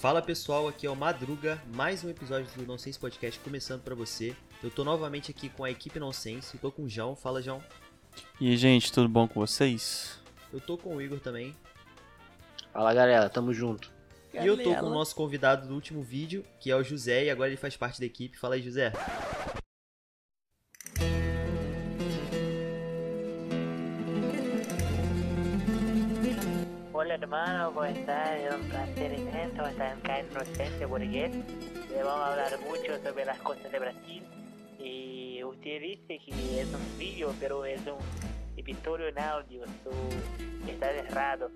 Fala pessoal, aqui é o Madruga, mais um episódio do Nonsense Podcast começando pra você. Eu tô novamente aqui com a equipe Nonsense, tô com o João, fala João. E aí, gente, tudo bom com vocês? Eu tô com o Igor também. Fala galera, tamo junto. E eu tô com o nosso convidado do último vídeo, que é o José, e agora ele faz parte da equipe. Fala aí, José. Hola hermano, ¿cómo estás? Es un placer inmenso estar acá en Inocente Burgués. Le vamos a hablar mucho sobre las cosas de Brasil. Y usted dice que es un vídeo, pero es un episodio en audio. So, está errado.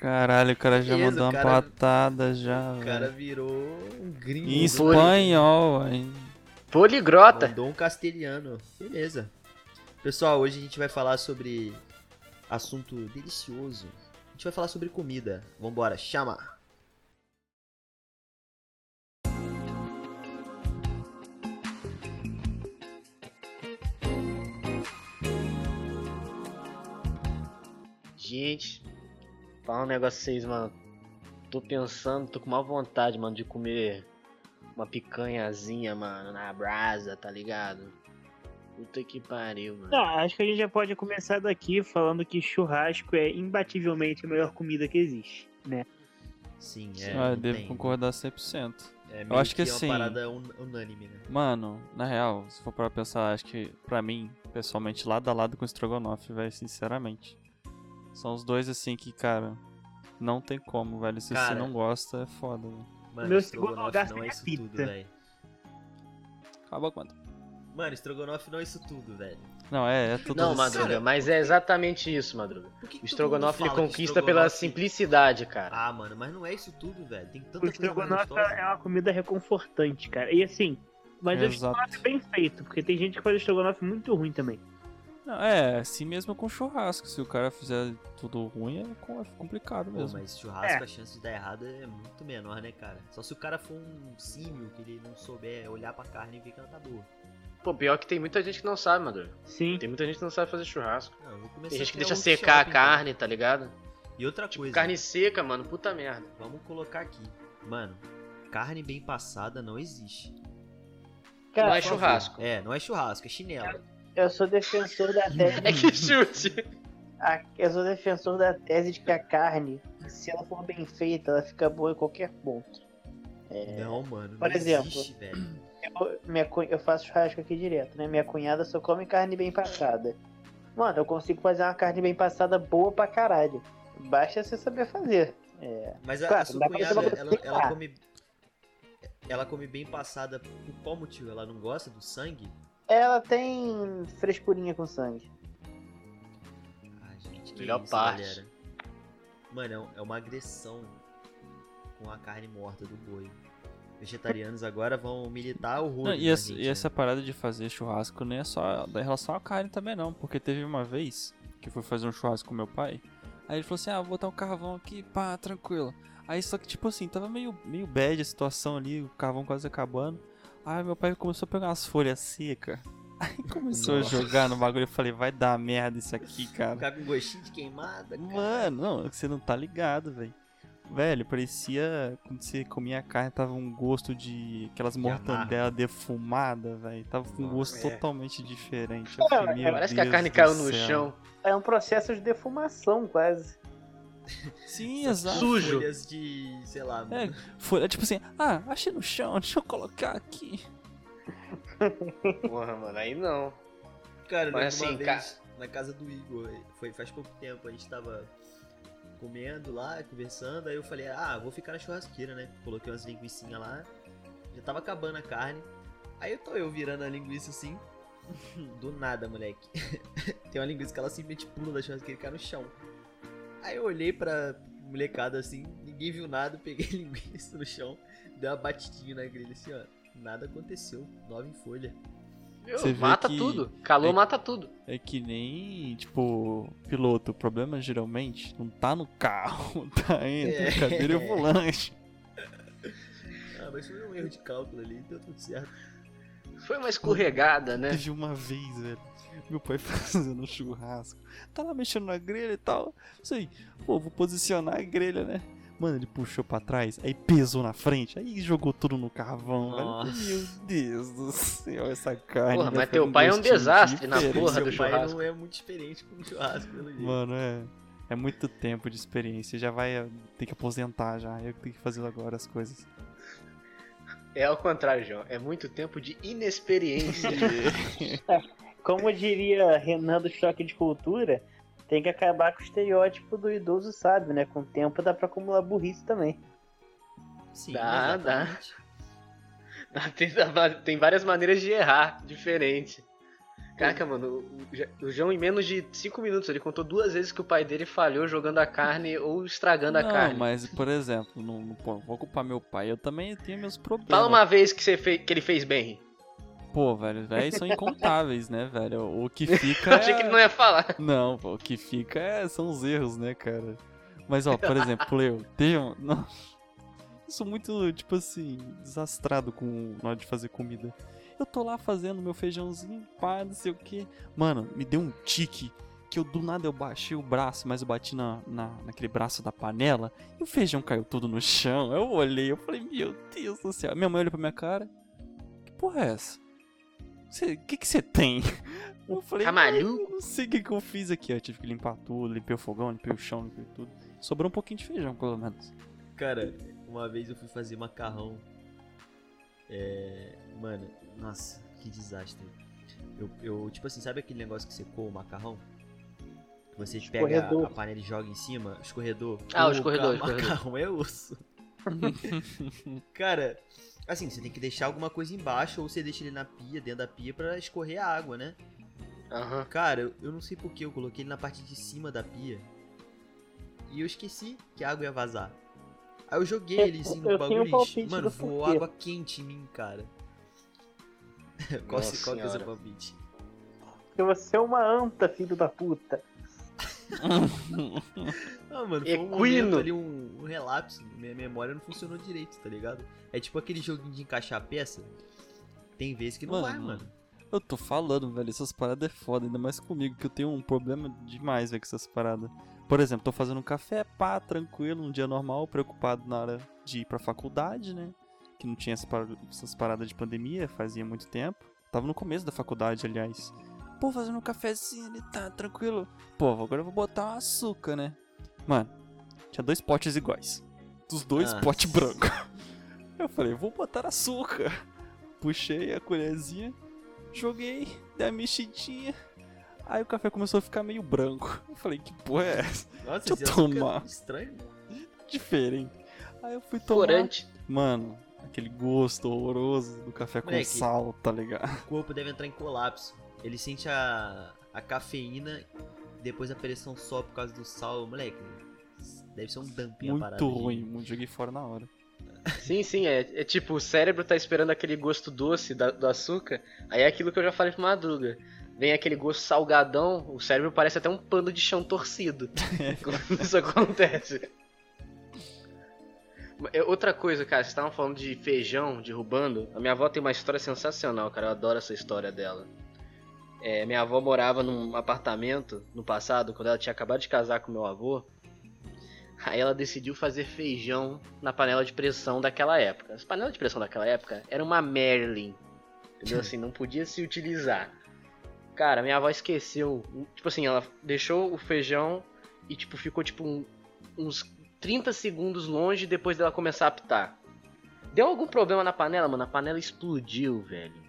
Caralho, o cara já Beleza, mandou uma cara- patada já, O cara velho. virou um gringo. Em espanhol, velho. Poligrota. Mandou um castelhano. Beleza. Pessoal, hoje a gente vai falar sobre assunto delicioso. A gente vai falar sobre comida. Vambora, chama! Gente, falar um negócio pra vocês, mano. Tô pensando, tô com uma vontade, mano, de comer uma picanhazinha, mano, na brasa, tá ligado? Puta que pariu, mano. Não, acho que a gente já pode começar daqui falando que churrasco é imbativelmente a melhor comida que existe, né? Sim, é. ah, eu não devo tem. concordar 100%. É meio acho que é assim- uma parada un- unânime, né? Mano, na real, se for para pensar, acho que pra mim, pessoalmente, lado a lado com o Strogonoff, velho, sinceramente. São os dois assim que, cara, não tem como, velho. Se Cara. você não gosta, é foda, velho. Mano, meu estrogonofe segundo lugar não é isso pizza. tudo, velho. Acaba quanto? Mano, estrogonofe não é isso tudo, velho. Não, é, é tudo Não, isso. Madruga, mas é exatamente isso, Madruga. Por que que O estrogonofe ele conquista pela simplicidade, cara. Ah, mano, mas não é isso tudo, velho. Tem tanta O coisa estrogonofe é uma comida reconfortante, cara. E assim, mas o Exato. estrogonofe é bem feito, porque tem gente que faz estrogonofe muito ruim também. Não, é, assim mesmo com churrasco. Se o cara fizer tudo ruim, é é complicado Pô, mesmo. mas churrasco, É. a chance de dar errado é muito menor, né, cara? Só se o cara for um símio, que ele não souber olhar pra carne e ver que ela tá boa. Pô, pior que tem muita gente que não sabe, Madruga. Sim. Tem muita gente que não sabe fazer churrasco. Não, eu vou começar Tem gente a que deixa um secar a workshop, carne, tá ligado? então. E outra Tipo, coisa, carne seca, mano, puta merda. vamos colocar aqui. Mano, carne bem passada não existe. Não é churrasco. É, não é churrasco, é chinelo. Eu sou defensor da tese. É que chute. a- eu sou defensor da tese de que a carne, se ela for bem feita, ela fica boa em qualquer ponto. Não, mano, Por não exemplo, existe, velho. Eu, minha, eu faço churrasco aqui direto, né? Minha cunhada só come carne bem passada. Mano, eu consigo fazer uma carne bem passada boa pra caralho. Basta você saber fazer. É, Mas a, a Claro, sua pra fazer cunhada, ela, ela come. Ela come bem passada por qual motivo? Ela não gosta do sangue? Ela tem frescurinha com sangue. Ai, gente, que Melhor isso, parte. galera. Mano, é é uma agressão com a carne morta do boi. Vegetarianos agora vão militar o Não, rodo. e, essa, gente, e né? essa parada de fazer churrasco nem é só da relação à carne também não, porque teve uma vez que eu fui fazer um churrasco com meu pai, aí ele falou assim, ah, vou botar um carvão aqui, pá, tranquilo. Aí só que tipo assim, tava meio, meio bad a situação ali, o carvão quase acabando. Aí meu pai começou a pegar umas folhas secas, aí começou Nossa. a jogar no bagulho, eu falei, vai dar merda isso aqui, cara. Ficar com gostinho de queimada, cara. Mano, não, você não tá ligado, velho. Velho, parecia quando você comia a carne, tava um gosto de aquelas De mortandela defumada, velho. Tava com um gosto Nossa. totalmente diferente. Eu falei, meu Parece que a Deus carne caiu no céu. chão. É um processo de defumação, quase. Sim, exato. Sujo. Folhas de, sei lá, É, é tipo assim, ah, achei no chão, deixa eu colocar aqui. Porra, mano, aí não. Cara, Mas assim, vez na casa do Igor, foi faz pouco tempo, a gente tava comendo lá, conversando, aí eu falei, ah, vou ficar na churrasqueira, né? Coloquei umas linguiçinhas lá, já tava acabando a carne. Aí eu tô eu virando a linguiça assim, do nada, moleque. Tem uma linguiça que ela simplesmente pula da churrasqueira e cai no chão. Aí eu olhei pra molecada assim, ninguém viu nada, peguei linguiça no chão, dei uma batidinha na grelha assim, ó. Nada aconteceu. Nova em folha. Meu, Você mata que- tudo. Calor é- mata tudo. É que nem, tipo, piloto. O problema geralmente não tá no carro, tá entre É. a cadeira e o volante. Ah, mas foi um erro de cálculo ali, deu tudo certo. Foi uma escorregada, né? Teve uma vez, velho. Meu pai fazendo um churrasco. Tá lá mexendo na grelha e tal. Sei, pô, vou posicionar a grelha, né? Mano, ele puxou pra trás, aí pesou na frente, aí jogou tudo no carvão, Nossa. velho. Meu Deus do céu, essa carne. Porra, vai mas teu pai é um desastre na porra do pai churrasco. não é muito experiente com churrasco, pelo jeito. Mano, é. É muito tempo de experiência. Já vai ter que aposentar já. Eu que tenho que fazer agora as coisas. É ao contrário, João. É muito tempo de inexperiência. Como diria Renan do Choque de Cultura, tem que acabar com o estereótipo do idoso sábio, né? Com o tempo dá pra acumular burrice também. Sim, Dá, dá. exatamente. tem, tem várias maneiras de errar, diferente. Caraca, mano, o, João em menos de 5 minutos, ele contou duas vezes que o pai dele falhou jogando a carne ou estragando a não, carne. mas, por exemplo, não, não vou culpar meu pai. Eu também tenho meus problemas. Fala uma vez que, você fez, que ele fez bem. Pô, velho, velho, são incontáveis, né, velho? O que fica. Eu achei que ele não ia falar. Não, pô, o que fica é- são os erros, né, cara? Mas, ó, por exemplo, eu tenho. um- Não, eu sou muito, tipo assim, desastrado com na hora de fazer comida. Eu tô lá fazendo meu feijãozinho, pá, não sei o que. Mano, me deu um tique que eu do nada eu baixei o braço, mas eu bati na, na, naquele braço da panela e o feijão caiu tudo no chão. Eu olhei, eu falei, meu Deus do céu. Minha mãe olhou pra minha cara. Que porra é essa? O que que você tem? Eu falei, Tá maluco? "Eu não sei o que, que eu fiz aqui. Eu tive que limpar tudo, limpei o fogão, limpei o chão, limpei tudo. Sobrou um pouquinho de feijão, pelo menos. Cara, uma vez eu fui fazer macarrão. É. Mano, nossa, que desastre. Eu, eu, tipo assim, sabe aquele negócio que você coa o macarrão? Que você pega Escorredor. a panela e joga em cima? Escorredor. Ah, o escorredor, cara, escorredor. macarrão é osso. Cara, assim, você tem que deixar alguma coisa embaixo ou você deixa ele na pia, dentro da pia, pra escorrer a água, né? Aham. Cara, eu, eu não sei porque eu coloquei ele na parte de cima da pia. E eu esqueci que a água ia vazar. Aí eu joguei ele assim no um bagulho. e, Mano, voou porquê. água quente em mim, cara. qual que é o seu palpite? Porque você é uma anta, filho da puta. Ah, mano, foi um Equino. momento ali, um, um relapso. Minha memória não funcionou direito, tá ligado? É tipo aquele joguinho de encaixar a peça. Tem vezes que não vai, Mano, mano. Eu tô falando, velho, essas paradas é foda, ainda mais comigo, que eu tenho um problema demais, velho, com essas paradas. Por exemplo, tô fazendo um café, pá, tranquilo, um dia normal, preocupado na hora de ir pra faculdade, né? Que não tinha essas paradas de pandemia, fazia muito tempo. Tava no começo da faculdade, aliás. Pô, fazendo um cafezinho ali, tá, tranquilo. Pô, agora eu vou botar um açúcar, né? Mano, tinha dois potes iguais. Dos dois Ah. potes brancos. Eu falei, vou botar açúcar. Puxei a colherzinha, joguei, dei a mexidinha. Aí o café começou a ficar meio branco. Eu falei, que porra é essa? Nossa, Deixa eu é tomar. estranho. Diferente. Aí eu fui tomar. Corante. Mano, aquele gosto horroroso do café com Moleque. sal, tá ligado? O corpo deve entrar em colapso. Ele sente a, a cafeína, depois a pressão sobe por causa do sal. Moleque, deve ser um dumping a parada. Muito ruim, muito joguei fora na hora. Sim, sim, é, é tipo, o cérebro tá esperando aquele gosto doce da- do açúcar. Aí é aquilo que eu já falei pro Madruga. Vem aquele gosto salgadão, o cérebro parece até um pano de chão torcido. Quando isso acontece. É, Outra coisa, cara, vocês estavam falando de feijão, derrubando. A minha avó tem uma história sensacional, cara. Eu adoro essa história dela. É, minha avó morava num apartamento no passado, quando ela tinha acabado de casar com meu avô. Aí ela decidiu fazer feijão na panela de pressão daquela época. As panelas de pressão daquela época era uma Merlin. Entendeu? Assim, não podia se utilizar. Cara, minha avó esqueceu. Tipo assim, ela deixou o feijão e tipo ficou tipo um- uns 30 segundos longe depois dela começar a apitar. Deu algum problema na panela, mano? A panela explodiu, velho.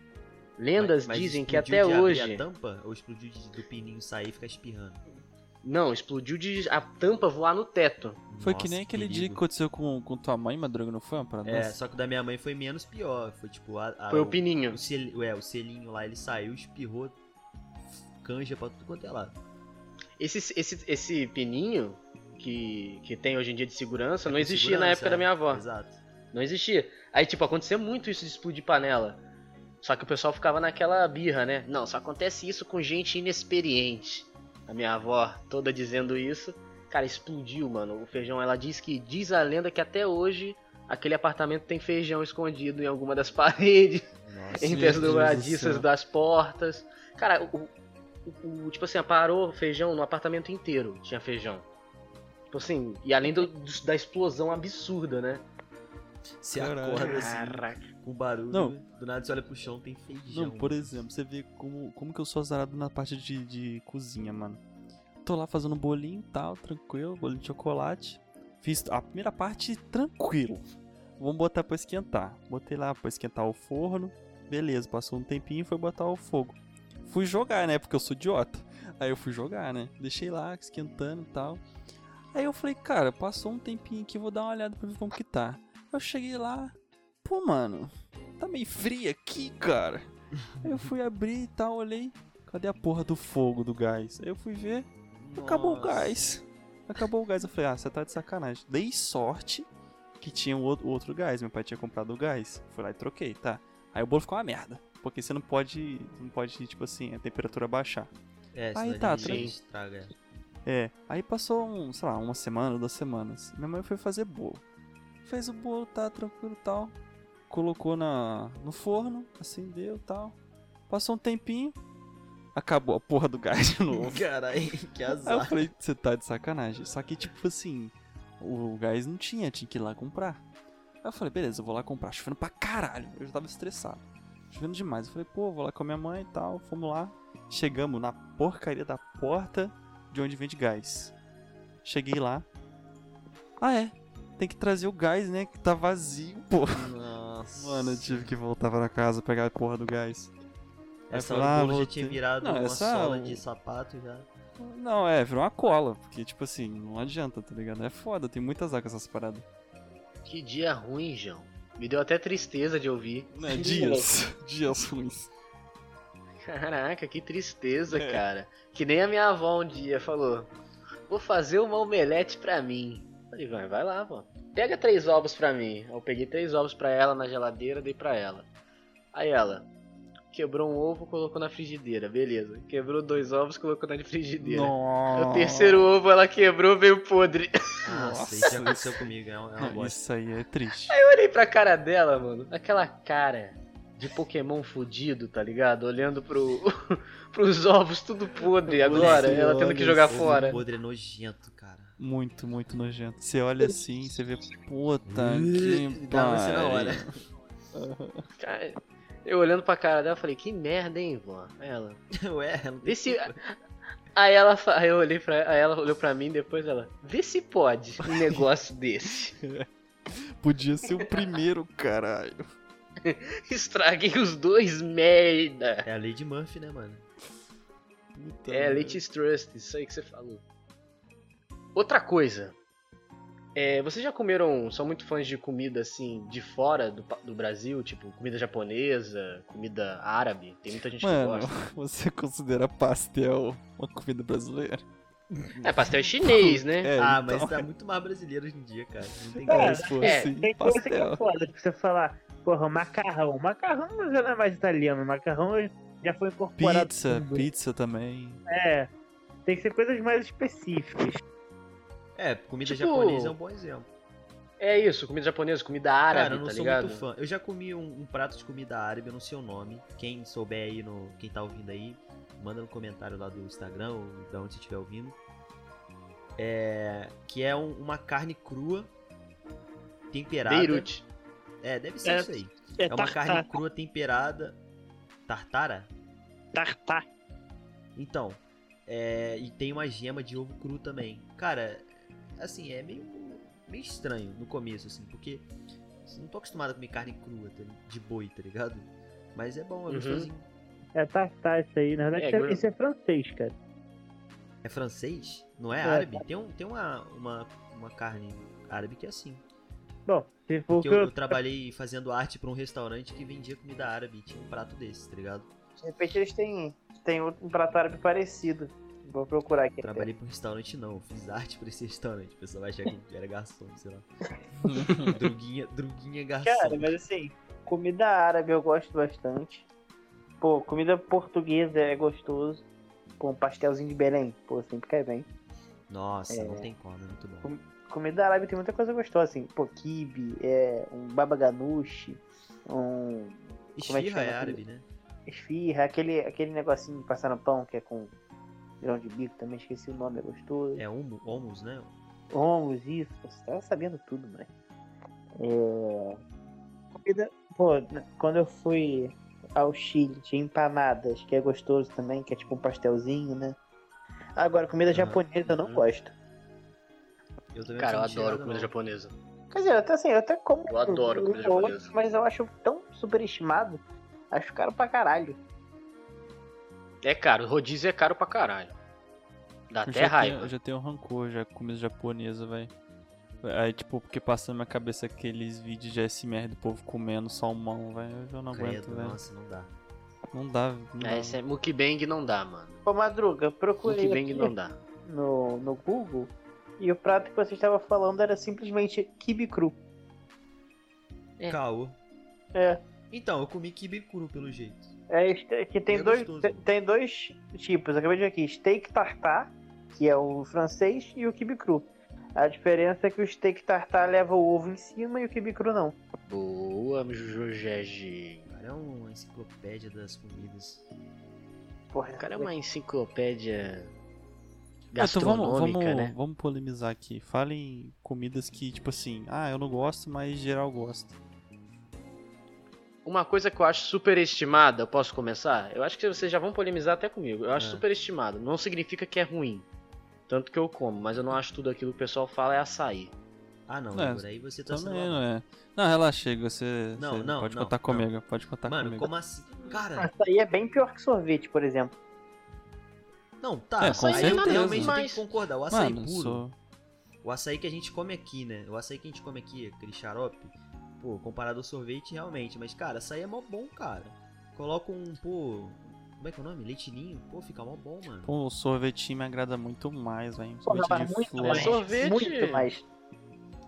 Lendas Mas- mas dizem que explodiu até de abrir hoje. a tampa ou explodiu de, do pininho sair e ficar espirrando? Não, explodiu de a tampa voar no teto. Foi que Nossa, nem aquele dia que aconteceu com, com tua mãe, Madruga, não foi uma parada É, só que o da minha mãe foi menos pior. Foi tipo. A, a- Foi o pininho. O, sel, é, o selinho lá, ele saiu, espirrou canja pra tudo quanto é lado. Esse, esse, esse pininho, que, que tem hoje em dia de segurança não Com existia na segurança, época da é. minha avó. Exato. Não existia. Aí, tipo, acontecia muito isso de explodir panela. Só que o pessoal ficava naquela birra, né? Não, só acontece isso com gente inexperiente. A minha avó toda dizendo isso. Cara, explodiu, mano. O feijão, ela diz que. Diz a lenda que até hoje aquele apartamento tem feijão escondido em alguma das paredes, Nossa. entre as dobradiças das portas. Cara, o, o- o- tipo assim, parou feijão no apartamento inteiro. Tinha feijão. Tipo assim, e além do- da explosão absurda, né? Você Caralho. acorda assim, Caraca. com barulho, Não. do nada você olha pro chão, tem feijão. Não, por exemplo, você vê como, como que eu sou azarado na parte de, de cozinha, mano. Tô lá fazendo bolinho e tal, tranquilo, bolinho de chocolate. Fiz a primeira parte tranquilo. Vamos botar pra esquentar. Botei lá pra esquentar o forno. Beleza, passou um tempinho e foi botar o fogo. Fui jogar, né? Porque eu sou idiota. Aí eu fui jogar, né? Deixei lá esquentando e tal. Aí eu falei, cara, passou um tempinho aqui, vou dar uma olhada pra ver como que tá. Eu cheguei lá, pô, mano, tá meio frio aqui, cara. Aí eu fui abrir e tal, olhei. Cadê a porra do fogo do gás? Aí eu fui ver, acabou o Nossa. gás. Acabou o gás. Eu falei, ah, você tá de sacanagem. Dei sorte que tinha o outro, o outro gás. Meu pai tinha comprado o gás. Fui lá e troquei, tá. Aí o bolo ficou uma merda. Porque você não pode, não pode, tipo assim, a temperatura baixar. É, Aí tá, a gente tranquilo. estraga. É, aí passou, um, sei lá, uma semana, duas semanas. Minha mãe foi fazer bolo. Fez o bolo, tá tranquilo e tal. Colocou na, no forno, acendeu e tal. Passou um tempinho, acabou a porra do gás de novo. Caralho, que Aí eu azar. falei, você tá de sacanagem. Só que, tipo assim, o gás não tinha, tinha que ir lá comprar. Aí eu falei, beleza, eu vou lá comprar. Chovendo pra caralho. Eu já tava estressado. Chovendo demais. Eu falei, pô, vou lá com a minha mãe e tal. Fomos lá. Chegamos na porcaria da porta de onde vende gás. Cheguei lá. Ah, é. Tem que trazer o gás, né? Que tá vazio, pô. Nossa. Mano, eu tive que voltar pra casa pegar a porra do gás. Essa hora falei, o ah, tinha virado Não, uma essa- sola de sapato já. Não, é, virou uma cola. Porque, tipo assim, não adianta, tá ligado? É foda, tem muitas águas essas paradas. Que dia ruim, João. Me deu até tristeza de ouvir. Né, dias. dias ruins. Caraca, que tristeza, É. cara. Que nem a minha avó um dia falou: Vou fazer uma omelete pra mim. Falei, vai, vai lá, vó. Pega três ovos pra mim. Eu peguei três ovos pra ela na geladeira, dei pra ela. Aí ela quebrou um ovo, colocou na frigideira, beleza. Quebrou dois ovos, colocou na frigideira. Nossa. O terceiro ovo ela quebrou, veio podre. Nossa, isso já aconteceu comigo, é uma, é uma isso aí é triste. Eu olhei pra cara dela, mano. Aquela cara de Pokémon fudido, tá ligado? Olhando pro, pros ovos tudo podre agora, ela tendo que jogar fora. podre é nojento, cara. Muito, muito nojento. Você olha assim, você vê, puta que você na hora. pariu. Cara, eu olhando pra cara dela, falei, que merda, hein, vó? Aí Ela. Ué, Vê se. Aí ela, aí eu olhei pra. Aí ela olhou pra mim depois ela. Vê se pode um negócio desse. Podia ser o primeiro, caralho. Estraguei os dois, merda. É a lei de Murphy, né, mano? Puta É. Leite Trust, isso aí que você falou. Outra coisa. É, vocês já comeram, são muito fãs de comida assim, de fora do, do Brasil? Tipo, comida japonesa, comida árabe? Tem muita gente que Mano, gosta. você considera pastel uma comida brasileira? É, pastel chinês, né? É, ah, então, mas tá muito mais brasileiro hoje em dia, cara. Não tem É, como. se for é, assim, Tem coisa que é foda, tipo, você falar, porra, macarrão. Macarrão já não é mais italiano, macarrão já foi incorporado. Pizza, pizza também. É. Tem que ser coisas mais específicas. É, comida Tipo- japonesa é um bom exemplo. É isso, comida japonesa, comida árabe, Cara, eu não tá sou ligado? muito fã. Eu já comi um, um prato de comida árabe, eu não sei o nome. Quem souber aí, no, quem tá ouvindo aí, manda no comentário lá do Instagram ou da onde você estiver ouvindo. É, que é um- uma carne crua, temperada. Beirute. É, deve ser É, isso aí. É, É uma tartar, carne crua temperada. Tartara? tartar. Então, é, e tem uma gema de ovo cru também. Cara, assim, é meio, meio estranho no começo, assim, porque eu não tô acostumado a comer carne crua tá- de boi, tá ligado? Mas é bom, é Uhum. gostosinho. É tartar isso aí. Na verdade, É, isso é- isso é francês, cara. É francês? Não é É. árabe? Tem, um, tem uma, uma, uma carne árabe que é assim. Bom, se for Porque que eu, eu, trabalhei fazendo arte pra um restaurante que vendia comida árabe e tinha um prato desse, tá ligado? De repente eles têm, têm um prato árabe parecido. Vou procurar aqui. Trabalhei pra um restaurante não, eu fiz arte pra esse restaurante. O pessoal vai achar que era garçom, sei lá. druguinha, druguinha garçom. Cara, mas assim, comida árabe eu gosto bastante. Pô, comida portuguesa é gostoso. Pô, um pastelzinho de Belém, pô, sempre cai bem. Nossa, É. não tem como, é muito bom. Comida árabe tem muita coisa gostosa, assim. Pô, kibe, é, um baba ganoush, um é Esfirra é chama árabe, né? esfirra, aquele, aquele negocinho de passar no pão que é com grão de bico, também esqueci o nome, é gostoso. É hummus, né? Homos, isso, você tava sabendo tudo, moleque. É... Comida, pô, quando eu fui ao Chile, tinha empanadas, que é gostoso também, que é tipo um pastelzinho, né? Agora, comida japonesa eu não Uhum. gosto. Eu também Cara, eu adoro comida japonesa. Quer dizer, até assim, eu até como. Eu adoro comida japonesa. Mas eu acho tão superestimado. Acho caro pra caralho. É caro, rodízio é caro pra caralho. Dá Eu até já raiva. Tenho, eu já tenho rancor já com comida japonesa, velho. Aí, tipo, porque passa na minha cabeça aqueles vídeos de SMR do povo comendo salmão, velho. Eu já não aguento, velho. nossa, não dá. Não dá, não dá. É, esse é mukbang não dá, mano. Ô, Madruga, procurei Mukbang aqui não dá. no, no Google e o prato que você estava falando era simplesmente kibe cru. É. Caô. É. Então, eu comi kibe cru pelo jeito. É, que tem É dois, tem, tem dois tipos. Eu acabei de ver aqui: steak tartar, que é o francês, e o kibe cru. A diferença é que o steak tartar leva o ovo em cima e o kibe cru não. Boa, Jujegi. O cara é uma enciclopédia das comidas. Porra, O cara é uma enciclopédia Ah, então vamos, gastronômica, vamos, né? vamos polemizar aqui. Falem comidas que, tipo assim, ah, eu não gosto, mas geral gosta. Uma coisa que eu acho superestimada, eu posso começar? Eu acho que vocês já vão polemizar até comigo. Eu acho É. superestimado. Não significa que é ruim. Tanto que eu como, mas eu não acho tudo aquilo que o pessoal fala é açaí. Ah, não, É, Igor, aí você tá sendo... Também não é. Não, relaxa, Chega, você, Não, você não, pode não, contar não. comigo, pode contar Mano, comigo. como assim? Cara, Açaí é bem pior que sorvete, por exemplo. não, tá, É, açaí com eu certeza. realmente tenho Mas- que concordar. O açaí Mano, puro, sou... o açaí que a gente come aqui, né? O açaí que a gente come aqui, aquele xarope, pô, comparado ao sorvete, realmente. Mas, cara, açaí é mó bom, cara. Coloca um, pô... Como é que é o nome? Leitinho? Pô, fica mó bom, mano. Pô, o sorvetinho me agrada muito mais, velho. Porra, Sorvete mas de muito flor. mais. Sorvete- Muito mais.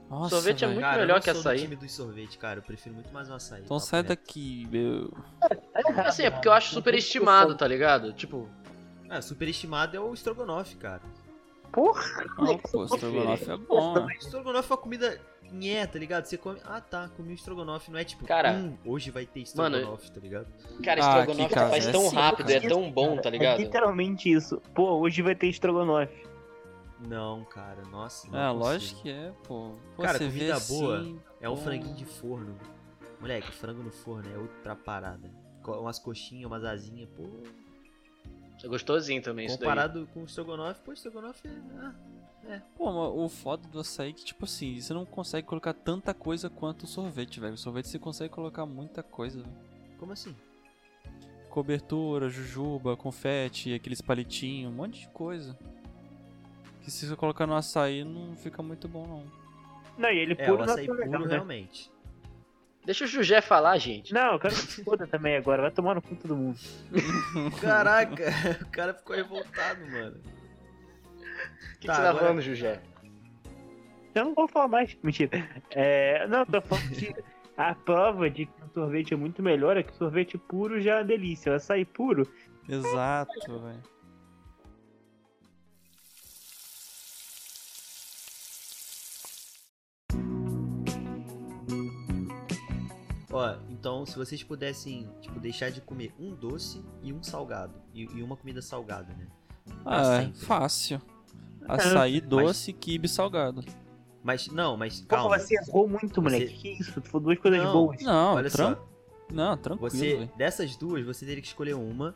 Nossa, Sorvete é velho. muito Cara, melhor que sou açaí. do time do sorvete, cara. Eu prefiro muito mais o açaí. Então sai reto. daqui, meu. Assim, é porque eu acho superestimado, tá ligado? Tipo, Ah, superestimado é o estrogonofe, cara. Porra! Não, pô, estrogonofe é bom. né? Estrogonofe é uma comida nhé, tá ligado? Você come. Ah tá, comi um estrogonofe, não é tipo, Cara, hum, hoje vai ter mano, estrogonofe, tá ligado? cara, Ah, estrogonofe aqui, cara, faz é tão assim, rápido, é cara. tão bom, tá É ligado? literalmente isso. Pô, hoje vai ter estrogonofe. Não, cara, nossa. Não É, consigo. lógico que é, pô. Pô, Cara, você vê comida boa assim, É um franguinho de forno. Moleque, frango no forno é outra parada. Umas coxinhas, umas asinhas, pô. É gostosinho também isso daí. Comparado com o estrogonofe, pô, estrogonofe é. Ah, Pô, mas o foda do açaí é que, tipo assim, você não consegue colocar tanta coisa quanto o sorvete, velho. O sorvete você consegue colocar muita coisa, velho. como assim? Cobertura, jujuba, confete, aqueles palitinhos, um monte de coisa. Que se você colocar no açaí não fica muito bom, não. Não, e ele É, puro o açaí é tão puro legal, né? realmente. Deixa o Jujé falar, gente. Não, eu quero que se foda também agora. Vai tomar no cu todo mundo. Caraca, o cara ficou revoltado, mano. O que, Tá, que você tá agora- falando, Jujé? Eu não vou falar mais. Mentira. É, não, tô falando que a prova de que o sorvete é muito melhor é que o sorvete puro já é uma delícia. O açaí puro. Exato, velho. Ó, então se vocês pudessem, tipo, deixar de comer um doce e um salgado. E, e uma comida salgada, né? Ah, é fácil. Açaí doce, quibe salgado. Mas, não, mas Pô, calma. você errou muito, moleque. Você- Que isso? Tu falou duas coisas Não. boas. Não, Olha tran... só, não tranquilo, você, dessas duas, você teria que escolher uma.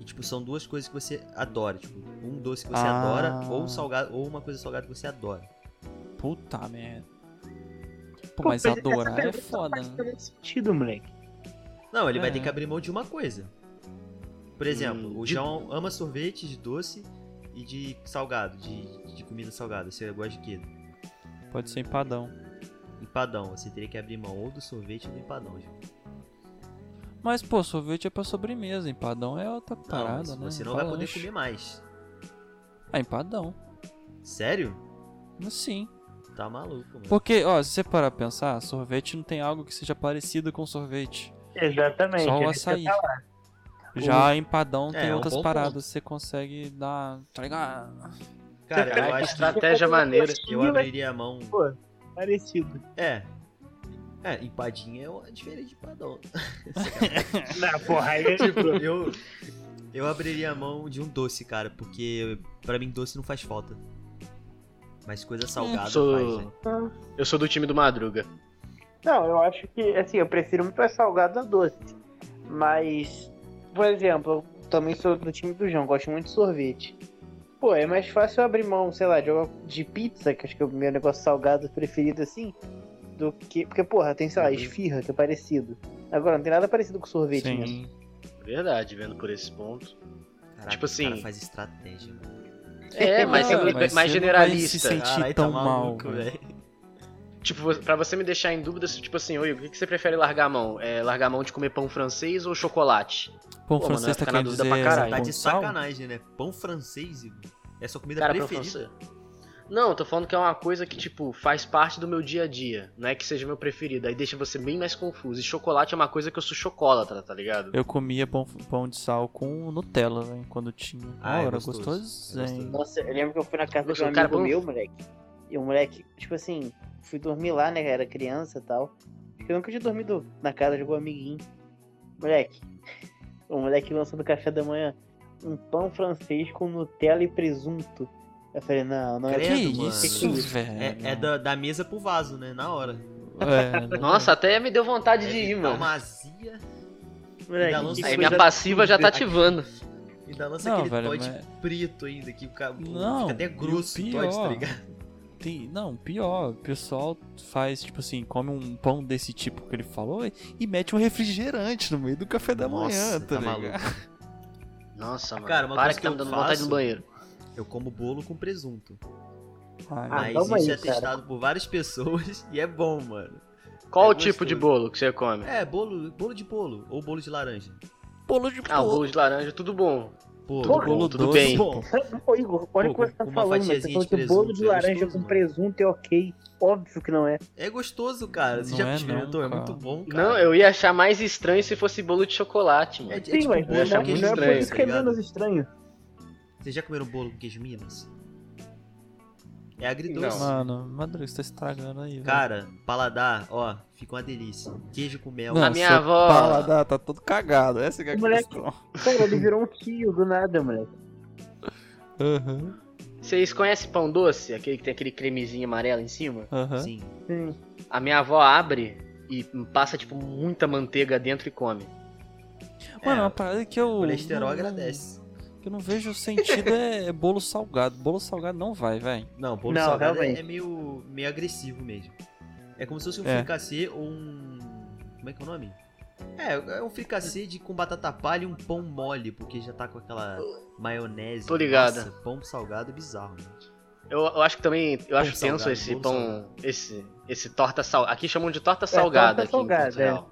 E, tipo, são duas coisas que você adora. Tipo, um doce que você Ah. adora, ou um salgado, ou uma coisa salgada que você adora. Puta merda. Pô, Pô, mas essa adorar é pergunta foda, Faz né? sentido, moleque. Não, ele vai É. ter que abrir mão de uma coisa. Por exemplo, Hum, o de- João ama sorvete de doce e de salgado, de, de comida salgada. Você gosta de quê? Pode ser empadão. Empadão. Você teria que abrir mão ou do sorvete ou do empadão, João. Mas, pô, sorvete é pra sobremesa, empadão é outra Não, parada, né? você não vai poder lanche. comer mais. Ah, empadão. Sério? Sim. Tá maluco, mano. Porque, ó, se você parar pra pensar, sorvete não tem algo que seja parecido com sorvete. Exatamente. Só o é açaí. Já empadão É, tem é um outras bom paradas, você consegue dar. Tá ligado? Cara, acho que estratégia maneira. eu abriria a mão. Parecido. É. É, empadinha é uma- diferente de empadão. Não, porra, aí é tipo, eu. Eu abriria a mão de um doce, cara, porque pra mim doce não faz falta. Mas coisa salgada Sou- faz, né? Eu sou do time do Madruga. Não, eu acho que, assim, eu prefiro muito mais salgado a doce. Mas, por exemplo, eu também sou do time do João, gosto muito de sorvete. Pô, é mais fácil eu abrir mão, sei lá, de, de pizza, que acho que é o meu negócio salgado preferido, assim, do que. Porque, porra, tem, sei lá, Uhum. esfirra, que é parecido. Agora, não tem nada parecido com sorvete mesmo. Sim. Verdade, vendo por esse ponto. Caraca, Tipo o cara assim- faz estratégia, mano. É, mas é Ah, muito mas mais você não vai se generalista. sentir Caralho, tão tá mal, maluco, velho. velho. Tipo, pra você me deixar em dúvida, tipo assim, oi, o que que você prefere largar a mão? É largar a mão de comer pão francês ou chocolate? Pão Pô, mano, francês vai tá querendo dúvida dizer. pra caralho. Tá pão de sacanagem, né? Pão francês Igor, é a sua comida Cara, pão preferida. Não, eu tô falando que é uma coisa que, tipo, faz parte do meu dia a dia. Não é que seja meu preferido. Aí deixa você bem mais confuso. E chocolate é uma coisa que eu sou chocolatra, tá ligado? Eu comia pão, pão de sal com Nutella, velho, quando tinha. Ah, é Ora, gostoso. gostoso, É hein? gostoso. Nossa, eu lembro que eu fui na casa Gostou, um cara, amigo meu, moleque. E o moleque, tipo assim, fui dormir lá, né? Era criança e tal. Eu nunca tinha dormido na casa de algum amiguinho. Moleque, o moleque lançou no café da manhã um pão francês com Nutella e presunto. Eu falei, não, não é Credo, Que mano. isso, velho? É, é da, da mesa pro vaso, né? Na hora. É, Nossa, até me deu vontade de ir, mano. uma azia. Moleque, que Aí minha coisa- passiva já tá ativando. Ainda lança Não, aquele velho, tote mas- preto ainda, que o cara Não, fica até e grosso o tote, tá pior- ligado? Tem, não, pior, o pessoal faz, tipo assim, come um pão desse tipo que ele falou e, e mete um refrigerante no meio do café da Nossa, manhã, tá, tá ligado? Nossa, mano. Cara, uma Para coisa que que tá me dando vontade faço- no banheiro. Eu como bolo com presunto. Ai, Ah, Mas isso aí, é cara. testado por várias pessoas e é bom, mano. Qual É o tipo de bolo que você come? É, bolo, bolo de bolo. Ou bolo de laranja. bolo de Ah, o bolo. bolo de laranja, tudo bom. Pô, Porra, bolo tudo doce, bem. Bom, Ô, Igor, olha Pô, o que você tá falando, você falou que bolo de presunto, é laranja gostoso, com mano. presunto é ok. Óbvio que não é. é gostoso, cara. Você Não já é não, experimentou? É muito bom, cara. Não, eu ia achar mais estranho se fosse bolo de chocolate, mano. É, é Sim, tipo mas bolo com muito não é por estranho, isso tá que é menos estranho. Vocês já comeram bolo com queijo Minas? É agridoce. Não. Mano, Madruga, você tá estragando aí, velho. Cara, paladar, ó, fica uma delícia. Queijo com mel. Não, A minha avó- paladar tá todo cagado, essa que é a Moleque. questão. Cara, ele virou um tio do nada, moleque. Aham, Vocês conhecem pão doce? Aquele que tem aquele cremezinho amarelo em cima? aham. Sim. Sim. A minha avó abre e passa, tipo, muita manteiga dentro e come. Mano, É, uma parada que eu. O colesterol não- agradece. Que eu não vejo sentido é, é bolo salgado. Bolo salgado não vai, velho. Não, bolo Não, salgado é, realmente. é meio, meio agressivo mesmo. É como se fosse um É. fricassê ou um. Como é que é o nome? É, é um fricassê de, com batata palha e um pão mole, porque já tá com aquela maionese. Tô ligado. Nossa, pão salgado é bizarro, mano. Eu, eu acho que também, eu acho tenso salgado, esse bolo pão, salgado. esse, esse torta sal. Aqui chamam de torta salgada torta aqui em salgada, Portugal.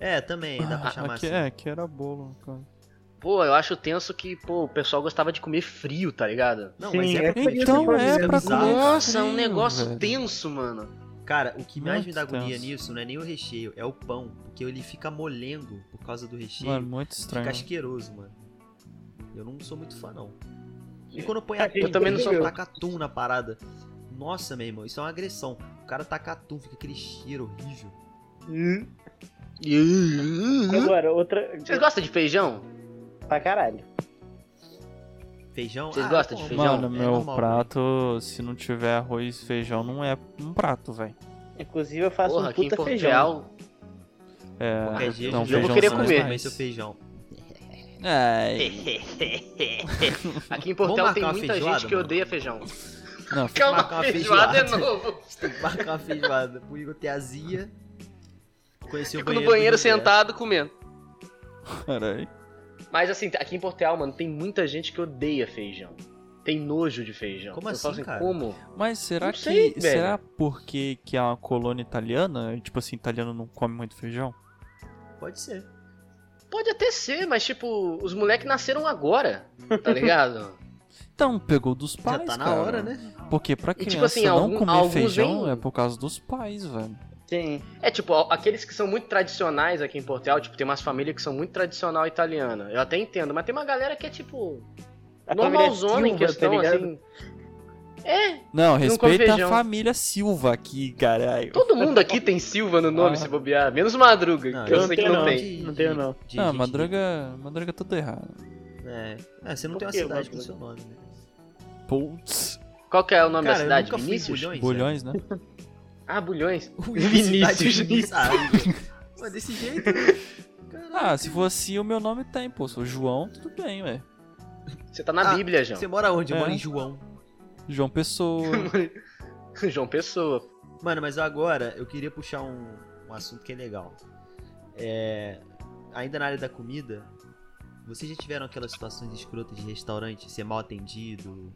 É, também, dá pra chamar aqui, assim. É, aqui era bolo. cara. Pô, eu acho tenso que, pô, o pessoal gostava de comer frio, tá ligado? Não, Sim, mas é é Então eu é pra comer. Nossa, é um negócio velho. tenso, mano. Cara, o que mais Muito me dá agonia tenso. nisso não é nem o recheio, é o pão. Porque ele fica molengo por causa do recheio. Mano, muito estranho. fica asqueroso, mano. Eu não sou muito fã, não. E quando põe Eu atum, também não sou. taca atum na parada. Nossa, meu irmão, isso é uma agressão. O cara taca atum, fica aquele cheiro horrível. Agora, outra. Vocês gostam de feijão? Pra caralho. Feijão? Vocês Ah, gostam de feijão? Mano, é meu normal, prato, se não tiver arroz e feijão, não é um prato, velho. Inclusive, eu faço Porra, um aqui em puta Porto feijão. Real. É, Qualquer dia não, eu vou feijão querer comer. é comer seu feijão. É, Aqui em Portel tem muita feijoada, gente que mano? odeia feijão. não, Calma, marcar uma feijoada é feijoada. novo. Tem que marcar uma feijoada pro Igor ter azia. Conhecer o Fico no banheiro. banheiro sentado comendo. caralho. Mas assim, aqui em Portel, mano, tem muita gente que odeia feijão. Tem nojo de feijão. Como eu assim, falo cara? como? Mas será Não que. sei, velho. será porque que é uma colônia italiana? Tipo assim, italiano não come muito feijão? Pode ser. Pode até ser, mas tipo, os moleques nasceram agora, tá ligado? Então, pegou dos Já pais, tá na cara. hora, né? Porque pra E, tipo criança assim, não algum- comer feijão nem- é por causa dos pais, velho. Sim. É, tipo, aqueles que são muito tradicionais aqui em Portugal, tipo, tem umas famílias que são muito tradicional italiana. Eu até entendo, mas tem uma galera que é, tipo, A família normalzona em Silva, tá questão, ligado? assim. É, Não, respeita a família Silva aqui, caralho. todo mundo aqui tem Silva no nome, Ah. se bobear. Menos Madruga, Não, que eu eu sei não que não tenho, tem. Não tenho, não. de Não, gente Madruga, Madruga é tudo errado. É. É, você não Por tem uma cidade com seu nome, né? Putz. Qual que é o nome Cara, da eu cidade? nunca fui em Vinícius? Bulhões, Bulhões, né? Ah, Bulhões. Vinícius. Vinícius. Ah, Igor. Mas desse jeito... Caralho. Ah, se for assim, o meu nome tem, pô. Sou João, tudo bem, ué. Você tá na Ah, Bíblia, João. Você mora onde? Eu É. moro em João. João Pessoa. João Pessoa. Mano, mas agora eu queria puxar um, um assunto que é legal. É, ainda na área da comida, vocês já tiveram aquelas situações escrotas de restaurante, ser mal atendido,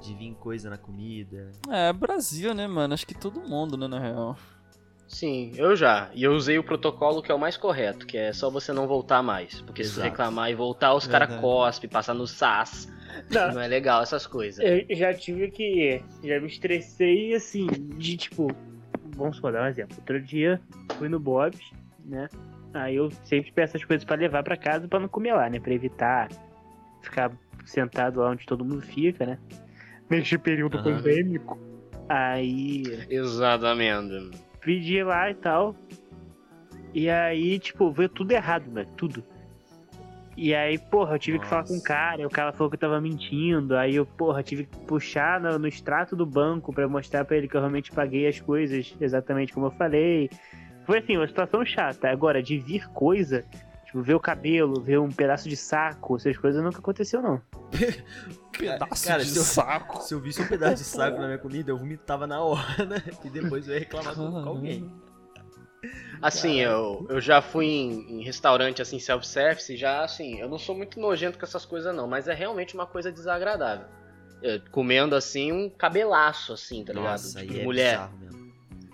de vir coisa na comida? É, Brasil, né, mano? Acho que todo mundo, né, na real. Sim, eu já. E eu usei o protocolo que é o mais correto, que é só você não voltar mais. Porque se tu Exato. reclamar e voltar, os caras cospem, passar no SAS. Não. Não é legal essas coisas. Eu já tive que. Já me estressei assim, de tipo. Vamos supor, dar um exemplo. Outro dia fui no Bob's, né? Aí eu sempre peço as coisas pra levar pra casa pra não comer lá, né? Pra evitar ficar sentado lá onde todo mundo fica, né? Neste período Aham. pandêmico. Aí Exatamente. pedi lá e tal. E aí, tipo, veio tudo errado, velho. Tudo. E aí, porra, eu tive que falar com o Nossa. cara, e o cara falou que eu tava mentindo. Aí eu, porra, tive que puxar no, no extrato do banco pra mostrar pra ele que eu realmente paguei as coisas exatamente como eu falei. Foi assim, uma situação chata. Agora, de vir coisa, tipo, ver o cabelo, ver um pedaço de saco, essas coisas nunca aconteceu, não. Pedaço Cara, de se eu- saco. Se eu visse um pedaço de saco na minha comida, eu vomitava na hora, né? E depois eu ia reclamar com, com alguém. Assim, eu, eu já fui em, em restaurante assim, self-service, e já assim, eu não sou muito nojento com essas coisas não, mas é realmente uma coisa desagradável. Eu, comendo assim um cabelaço, assim, tá ligado? Nossa, Tipo, aí é mulher. bizarro mesmo.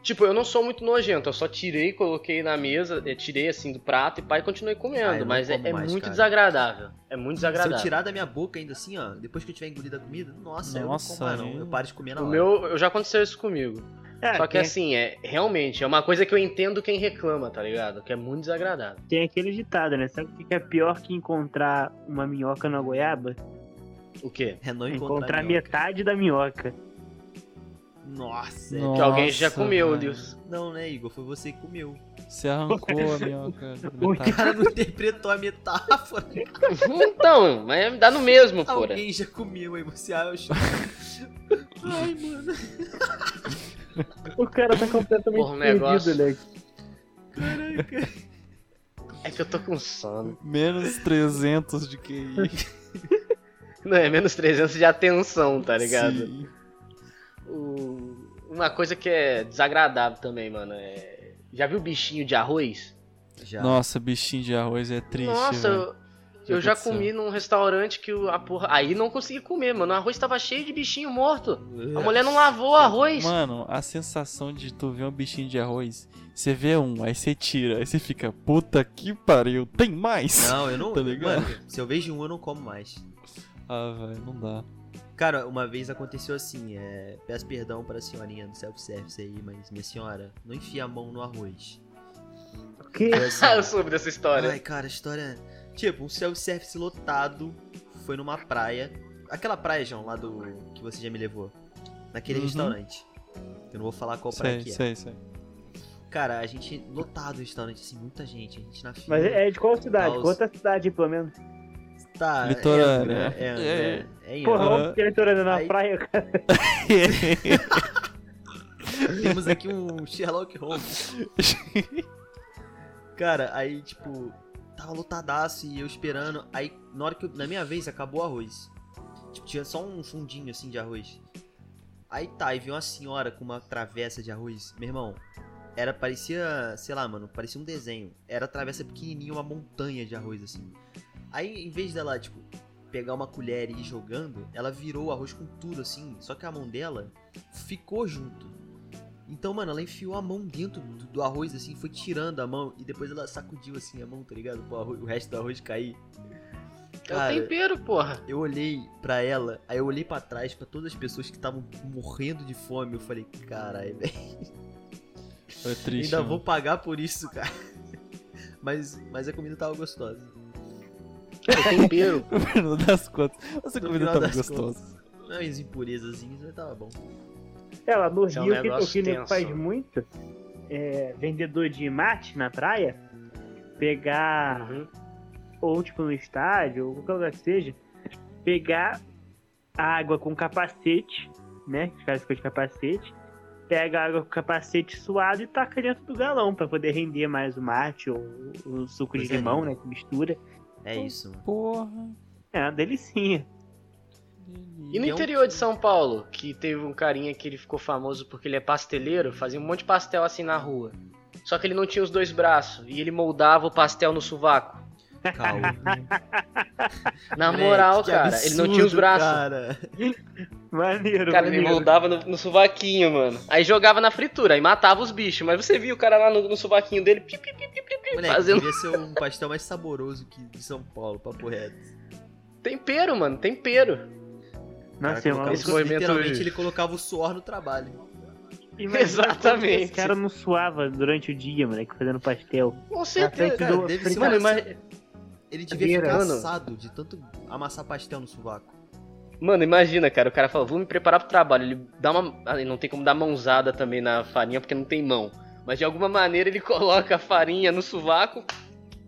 Tipo, eu não sou muito nojento, eu só tirei, coloquei na mesa, eh, tirei assim do prato e pai continuei comendo, Ah, mas é, é mais, muito cara. desagradável. É muito Se eu desagradável. tirar da minha boca ainda assim, ó, depois que eu tiver engolido a comida, nossa, eu não Nossa, como não. Eu paro de comer na O hora. meu, eu já aconteceu isso comigo. Ah, Só que tem, assim, é realmente, é uma coisa que eu entendo quem reclama, tá ligado? Que é muito desagradável. tem aquele ditado, né? Sabe o que é pior que encontrar uma minhoca na goiaba? O quê? É não Encontrar, encontrar minhoca. metade da minhoca. Nossa, é- Que alguém já Nossa, comeu. Deus. Não, né, Igor? Foi você que comeu. Você arrancou a minhoca. O cara não interpretou a metáfora. então, mas dá no mesmo, porra. Alguém já comeu, aí você acha. Ai, mano. O cara tá completamente Porra, negócio. perdido, né? Caraca. É que eu tô com sono. Menos 300 de QI. Não, é menos 300 de atenção, tá ligado? Sim. O- Uma coisa que é desagradável também, mano, é... Já viu bichinho de arroz? Já. Nossa, bichinho de arroz é triste, Nossa, eu, eu já comi num restaurante que o- a porra... Aí não consegui comer, mano. O arroz tava cheio de bichinho morto. A mulher não lavou o arroz. Mano, a sensação de tu ver um bichinho de arroz, você vê um, aí você tira, aí você fica, puta que pariu, tem mais? Não, eu não. Tá ligado? Mano, se eu vejo um, eu não como mais. Ah, velho, não dá. Cara, uma vez aconteceu assim, é... peço perdão para a senhorinha do self-service aí, mas minha senhora, não enfia a mão no arroz. O quê? Assim, Ah, eu soube dessa história. Ai, cara, a história. Tipo, um self-service lotado foi numa praia. Aquela praia, João, lá do. que você já me levou. Naquele Uhum. restaurante. Eu não vou falar qual praia Sei, que é. sei, sei. Cara, a gente lotado o restaurante, assim, muita gente, a gente na fila. Mas é de qual cidade? Outra cidade, pelo menos? Tá, Litorânea. É, é, é, é, é, Porra, óbvio que ele tá na Aí- praia, cara. Temos aqui um Sherlock Holmes. Cara, aí, tipo, tava lotadaço e eu esperando. Aí, na hora que eu, na minha vez, acabou o arroz. Tipo, tinha só um fundinho assim de arroz. Aí tá, e veio uma senhora com uma travessa de arroz. Meu irmão, era, parecia, sei lá, mano, parecia um desenho. Era travessa pequenininha, uma montanha de arroz assim. Aí, em vez dela, tipo, pegar uma colher e ir jogando, ela virou o arroz com tudo assim. Só que a mão dela ficou junto. Então, mano, ela enfiou a mão dentro do, do arroz, assim, foi tirando a mão e depois ela sacudiu assim a mão, tá ligado? Pro arroz- o resto do arroz cair. É Cara, o tempero, porra. eu olhei pra ela, aí eu olhei pra trás, pra todas as pessoas que estavam morrendo de fome. Eu falei, caralho, velho. Foi triste. Ainda né? vou pagar por isso, cara. Mas, mas a comida tava gostosa. É tempero. No final das contas, essa No comida tava das gostosa. Não, as impurezazinhas, mas tava bom. É, lá no é um Rio, o que- o que tenso. faz muito é vendedor de mate na praia, pegar, Uhum. ou tipo no estádio, ou qualquer lugar que seja, pegar água com capacete, né? Os caras ficam de capacete, pega água com capacete suado e taca dentro do galão pra poder render mais o mate ou o suco de Coisa limão, linda. né? Que mistura. É isso, mano. Porra. É uma delicinha. E no é interior de São Paulo, que teve um carinha que ele ficou famoso porque ele é pasteleiro, fazia um monte de pastel assim na rua. Só que ele não tinha os dois braços e ele moldava o pastel no sovaco. Calma. Na moral, cara, ele não tinha os absurdo, braços. Cara. Maneiro, Cara, ele maneiro. moldava no, no sovaquinho, mano. Aí jogava na fritura, aí matava os bichos. Mas você viu o cara lá no, no sovaquinho dele, pi, pi, pi, pi, pi, pi, Moleque, fazendo devia ser um pastel mais saboroso que de São Paulo, papo reto. tempero, mano, tempero. Nossa, é uma... esse movimento- Literalmente ele colocava o suor no trabalho. Imagina Exatamente. Esse cara não suava durante o dia, moleque, fazendo pastel. Com certeza. Cara, do- deve ser Mano, uma- ima- Ele devia Vira. ficar Mano. assado de tanto amassar pastel no sovaco. Mano, imagina, cara, o cara fala, vou me preparar pro trabalho. Ele dá uma. ele não tem como dar mãozada também na farinha porque não tem mão. Mas de alguma maneira ele coloca a farinha no sovaco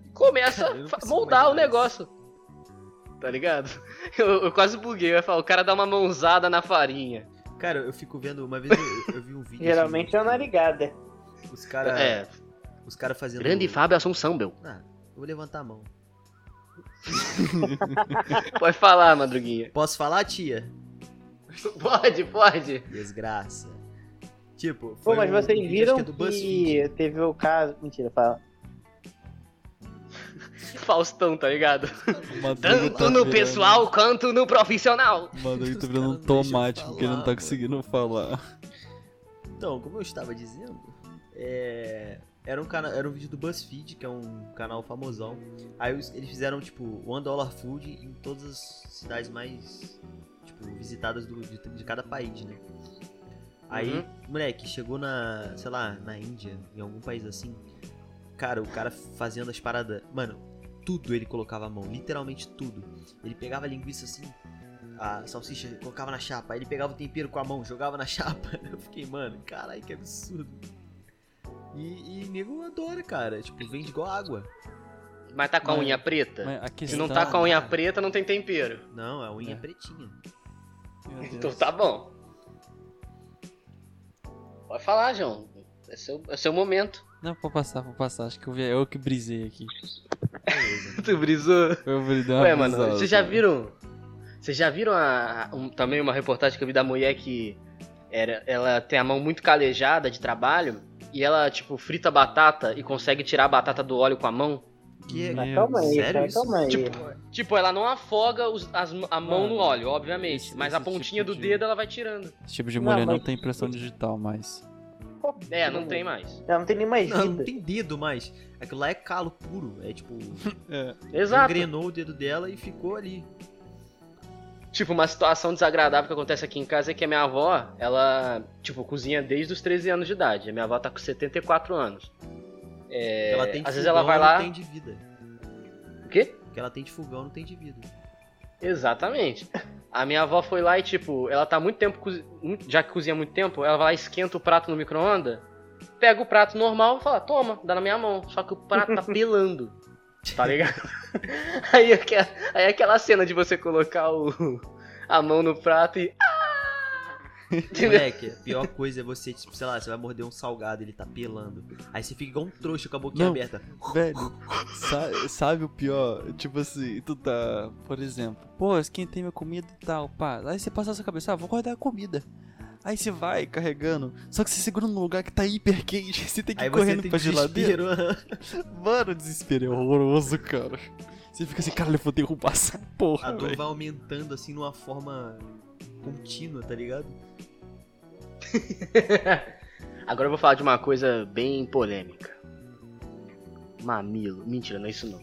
e começa a moldar o negócio. Tá ligado? Eu, eu quase buguei. Eu falar, o cara dá uma mãozada na farinha. Cara, eu fico vendo, uma vez eu, eu vi um vídeo. Geralmente é uma narigada. assim, Os caras. É, Os caras fazendo. grande Fábio Assunção, meu. Ah, eu vou levantar a mão. Pode falar, Madruguinha. Posso falar, tia? Pode, pode. Desgraça. Tipo, Pô, foi mas um- vocês um viram que é que teve o caso. Mentira, fala. Faustão, tá ligado? Tanto tá no virando- pessoal quanto no profissional. Madruga tá Os virando um tomate falar, porque ele não tá mano. conseguindo falar. Então, como eu estava dizendo, é, era, um cana... era um vídeo do BuzzFeed, que é um canal famosão. Aí eles fizeram, tipo, One Dollar Food em todas as cidades mais, tipo, visitadas do... de... de cada país, né? Aí, Uhum. moleque, chegou na, sei lá, na Índia, em algum país assim. Cara, o cara fazendo as paradas. Mano, tudo ele colocava a mão, literalmente tudo. Ele pegava a linguiça assim, a salsicha, colocava na chapa. Aí ele pegava o tempero com a mão, jogava na chapa. Eu fiquei, mano, caralho, que absurdo. E, e nego adora, cara. Tipo, vende igual água. Mas tá com a Mas- unha preta? A Se questão... não tá com a unha cara. preta, não tem tempero. Não, a unha É. é pretinha. Então tá bom. Pode falar, João. É seu, é seu momento. Não, vou passar, vou passar. Acho que eu, vi, eu que brisei aqui. Tu brisou? Eu brisei Ué, mano, vocês já viram? Vocês já viram a- um- também uma reportagem que eu vi da mulher que era, ela tem a mão muito calejada de trabalho e ela, tipo, frita batata e consegue tirar a batata do óleo com a mão? Que Mas Meu calma aí, sério cara, isso? calma aí. Tipo, tipo, ela não afoga os- as- a mão Mano, no óleo, obviamente, esse- mas a esse pontinha tipo do de- dedo ela vai tirando. Esse tipo de Não, mulher não, mas- tem impressão digital mais. É, não tem mais. Ela não tem nem mais Não, não tem dedo mais. Aquilo lá é calo puro. É tipo, É. Exato. engrenou o dedo dela e ficou ali. Tipo, uma situação desagradável que acontece aqui em casa é que a minha avó, ela, tipo, cozinha desde os 13 anos de idade. A minha avó tá com 74 anos. É, ela tem de às vezes ela vai não lá. tem de vida. O quê? Que ela tem de fogão não tem de vida. Exatamente. A minha avó foi lá e, tipo, ela tá muito tempo, cozi- já que cozinha muito tempo, ela vai lá, esquenta o prato no micro-ondas, pega o prato normal e fala, toma, dá na minha mão. Só que o prato tá pelando. Tá ligado? aí, aquela, aí aquela cena de você colocar o, a mão no prato e. Moleque, a pior coisa é você, tipo, sei lá, você vai morder um salgado, ele tá pelando. Aí você fica igual um trouxa com a boquinha Não. aberta. Velho, sa- sabe o pior? Tipo assim, tu tá, por exemplo, pô, esquentei minha comida e tal, pá. Aí você passa a sua cabeça, ah, vou guardar a comida. Aí você vai carregando, só que você segura num lugar que tá hiper quente, você tem que ir correndo tem pra geladeira. Mano, o desespero é horroroso, cara. Você fica assim, cara, eu vou derrubar essa A porra, dor velho. vai aumentando assim numa forma contínua, tá ligado? Agora eu vou falar de uma coisa bem polêmica. Mamilo. Mentira, não é isso não.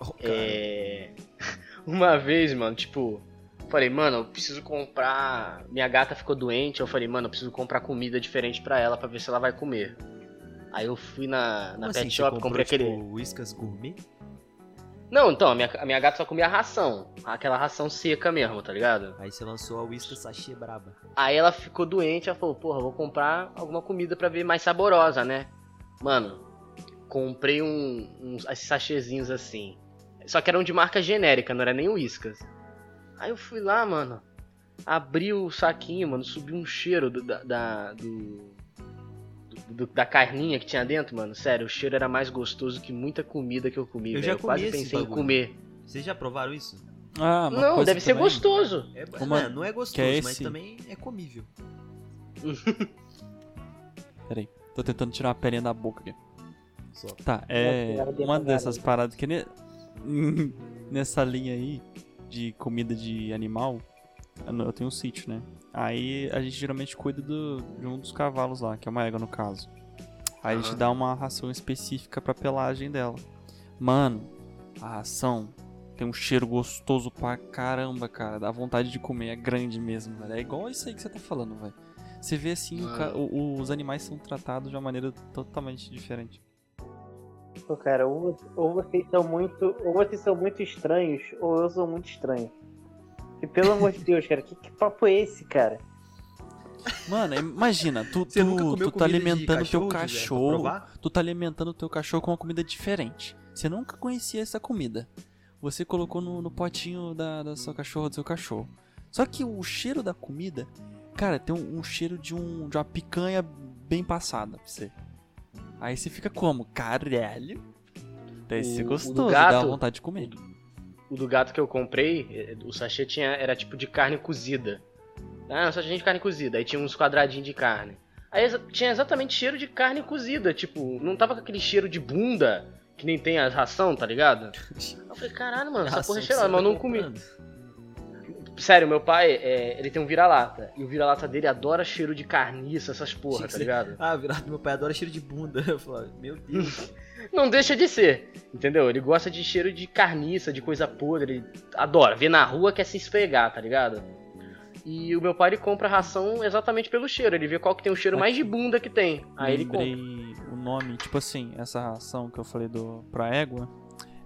Oh. É... uma vez, mano, tipo, falei, mano, eu preciso comprar. Minha gata ficou doente, eu falei, mano, eu preciso comprar comida diferente pra ela pra ver se ela vai comer. Aí eu fui na, na Como pet assim, shop, comprou, comprei aquele. tipo, Whiskas Gourmet? Não, então, a minha, a minha gata só comia ração. Aquela ração seca mesmo, tá ligado? Aí você lançou a Whiskas Sachê Braba. Aí ela ficou doente, ela falou, porra, vou comprar alguma comida pra ver mais saborosa, né? Mano, comprei um, uns esses sachezinhos assim. Só que eram de marca genérica, não era nem Whiskas. Aí eu fui lá, mano. Abri o saquinho, mano, subiu um cheiro do, da, da- do, do- da carninha que tinha dentro, mano. Sério, o cheiro era mais gostoso que muita comida que eu comi, Eu já Eu quase comi esse pensei em bagulho. comer. Vocês já provaram isso? Ah, Não, coisa deve ser também- gostoso. É, Uma- não, não é gostoso, é mas também é comível. Peraí, tô tentando tirar uma pelinha da boca aqui. Só. Tá, é. Uma dessas né? paradas que ne- nessa linha aí de comida de animal, eu tenho um sítio, né? Aí a gente geralmente cuida do, de um dos cavalos lá, que é uma égua no caso. Aí a gente Aham. dá uma ração específica pra pelagem dela. Mano, a ração tem um cheiro gostoso pra caramba, cara. Dá vontade de comer, é grande mesmo, velho. É igual isso aí que você tá falando, velho. Você vê assim, o Mano. o- os animais são tratados de uma maneira totalmente diferente. Pô, cara, ou, ou vocês são muito. Ou vocês são muito estranhos, ou eu sou muito estranho. E pelo amor de Deus, cara, que, que papo é esse, cara? Mano, imagina, tu, Você tu, tu tá alimentando teu cachorro, pra cachorro, tu tá alimentando teu cachorro com uma comida diferente. Você nunca conhecia essa comida. Você colocou no, no potinho da, da sua cachorra, do seu cachorro. Só que o cheiro da comida, cara, tem um, um cheiro de, um, de uma picanha bem passada pra você. Aí você fica como? Caralho. Deve ser gostoso, dá vontade de comer. O do gato que eu comprei, eh, o sachê tinha, era tipo de carne cozida. Ah, um sachê de carne cozida. Aí tinha uns quadradinhos de carne. Aí tinha exatamente cheiro de carne cozida. Tipo, não tava com aquele cheiro de bunda, que nem tem a ração, tá ligado? Eu falei, caralho, mano, essa porra é cheirosa, mas eu tá não comi. Sério, meu pai, é, ele tem um vira-lata. E o vira-lata dele adora cheiro de carniça, essas porra, tá ligado? Ah, virado meu pai adora cheiro de bunda. Eu falei, meu Deus. Não deixa de ser, entendeu? Ele gosta de cheiro de carniça, de coisa podre, ele adora. Vê na rua quer se esfregar, tá ligado? E o meu pai ele compra ração exatamente pelo cheiro, ele vê qual que tem o cheiro mais de bunda que tem. Aí ele compra. Lembrei o nome, tipo assim, essa ração que eu falei do pra égua,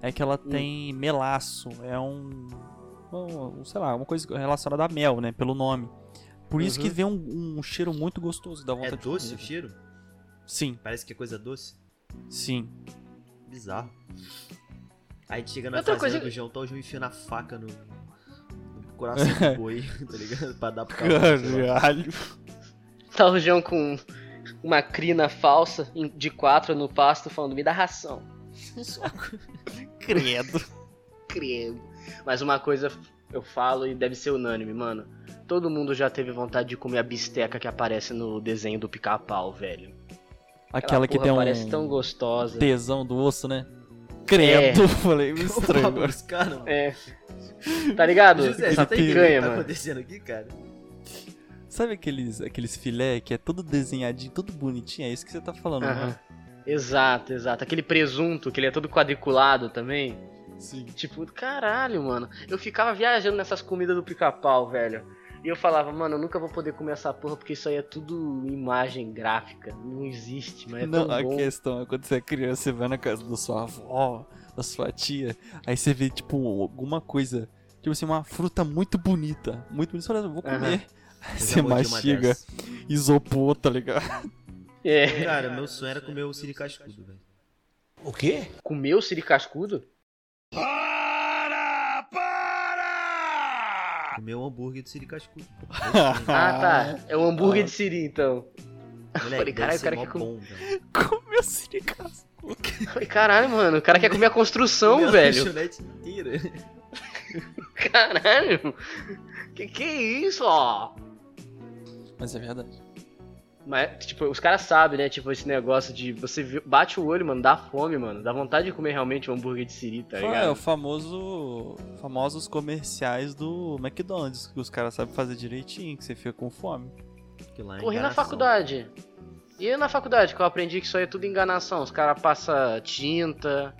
é que ela Hum. tem melaço, é um, um, sei lá, uma coisa relacionada a mel, né, pelo nome. Por isso que Uhum. vem um, um cheiro muito gostoso, dá É vontade de doce o cheiro? Sim, Parece que é coisa doce. Sim. Bizarro. Aí a gente chega na Outra fazenda coisa- do João, tá o João enfiando a faca no, no coração do boi, tá ligado? Pra dar pro. Caralho. Tá o João com uma crina falsa de quatro no pasto falando, me dá ração. Credo. Credo. Mas uma coisa eu falo e deve ser unânime, mano. Todo mundo já teve vontade de comer a bisteca que aparece no desenho do pica-pau, velho. Aquela que tem um parece tão gostosa. tesão do osso, né? Credo, falei meio estranho agora. buscar, não. É. Tá ligado? José, Essa picanha, tá mano. acontecendo aqui, cara? Sabe aqueles, aqueles filé que é todo desenhadinho, todo bonitinho? É isso que você tá falando, Aham. né? Exato, exato. Aquele presunto, que ele é todo quadriculado também. Sim. Tipo, caralho, mano. Eu ficava viajando nessas comidas do pica-pau, velho. E eu falava, mano, eu nunca vou poder comer essa porra porque isso aí é tudo imagem gráfica. Não existe, mas é Não, tão a bom. questão é quando você é criança, você vai na casa da sua avó, da sua tia, aí você vê, tipo, alguma coisa, tipo assim, uma fruta muito bonita, muito bonita, você fala, eu vou comer. Aí Eu você mastiga, isopor, tá ligado? É. Cara, meu sonho era comer o siri cascudo, velho. O quê? Comeu siri cascudo? Para! Comer o hambúrguer do siri cascudo. Ah, tá. É o hambúrguer de siri, então. Moleque, Falei, caralho, o cara quer com- bom, velho. Comeu siricaço. Falei, caralho, mano, o cara quer comer a construção, Comer a velho. lanchonete inteira. Caralho. Que que é isso, ó? Mas é verdade. Mas, tipo, os caras sabem, né? Tipo, esse negócio de você bate o olho, mano, dá fome, mano. Dá vontade de comer realmente um hambúrguer de siri, tá Ah, é o ligado? famoso, famosos comerciais do McDonald's, que os caras sabem fazer direitinho, que você fica com fome. Que lá é Corri na faculdade. E na faculdade, que eu aprendi que isso aí é tudo enganação. Os caras passam tinta,